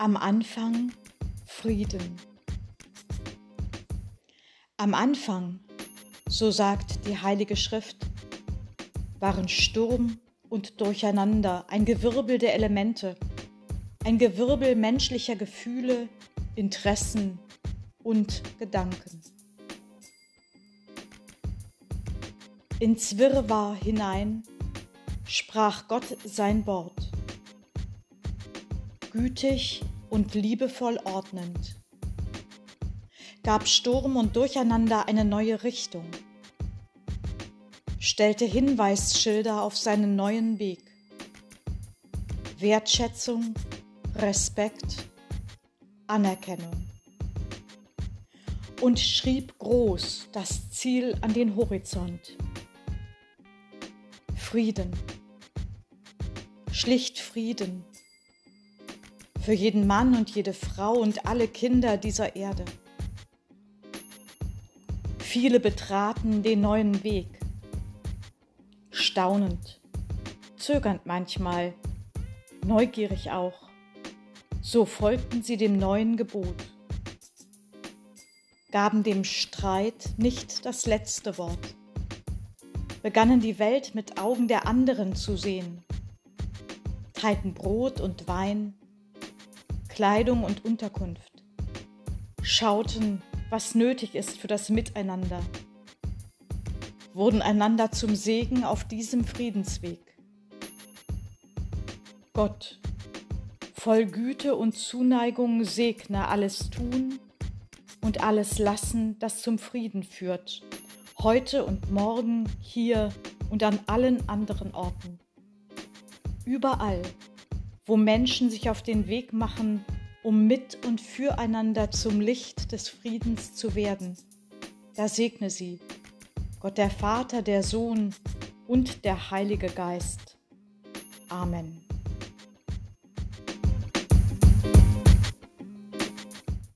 Am Anfang Frieden. Am Anfang, so sagt die Heilige Schrift, waren Sturm und Durcheinander, ein Gewirbel der Elemente, ein Gewirbel menschlicher Gefühle, Interessen und Gedanken. Ins Wirrwarr hinein sprach Gott sein Wort, gütig und liebevoll ordnend, gab Sturm und Durcheinander eine neue Richtung, stellte Hinweisschilder auf seinen neuen Weg, Wertschätzung, Respekt, Anerkennung. Und schrieb groß das Ziel an den Horizont. Frieden, schlicht Frieden für jeden Mann und jede Frau und alle Kinder dieser Erde. Viele betraten den neuen Weg, staunend, zögernd manchmal, neugierig auch. So folgten sie dem neuen Gebot, gaben dem Streit nicht das letzte Wort, begannen die Welt mit Augen der anderen zu sehen, teilten Brot und Wein, Kleidung und Unterkunft, schauten, was nötig ist für das Miteinander, wurden einander zum Segen auf diesem Friedensweg. Gott, voll Güte und Zuneigung segne alles tun und alles lassen, das zum Frieden führt, heute und morgen, hier und an allen anderen Orten. Überall, wo Menschen sich auf den Weg machen, um mit und füreinander zum Licht des Friedens zu werden. Da segne sie, Gott der Vater, der Sohn und der Heilige Geist. Amen.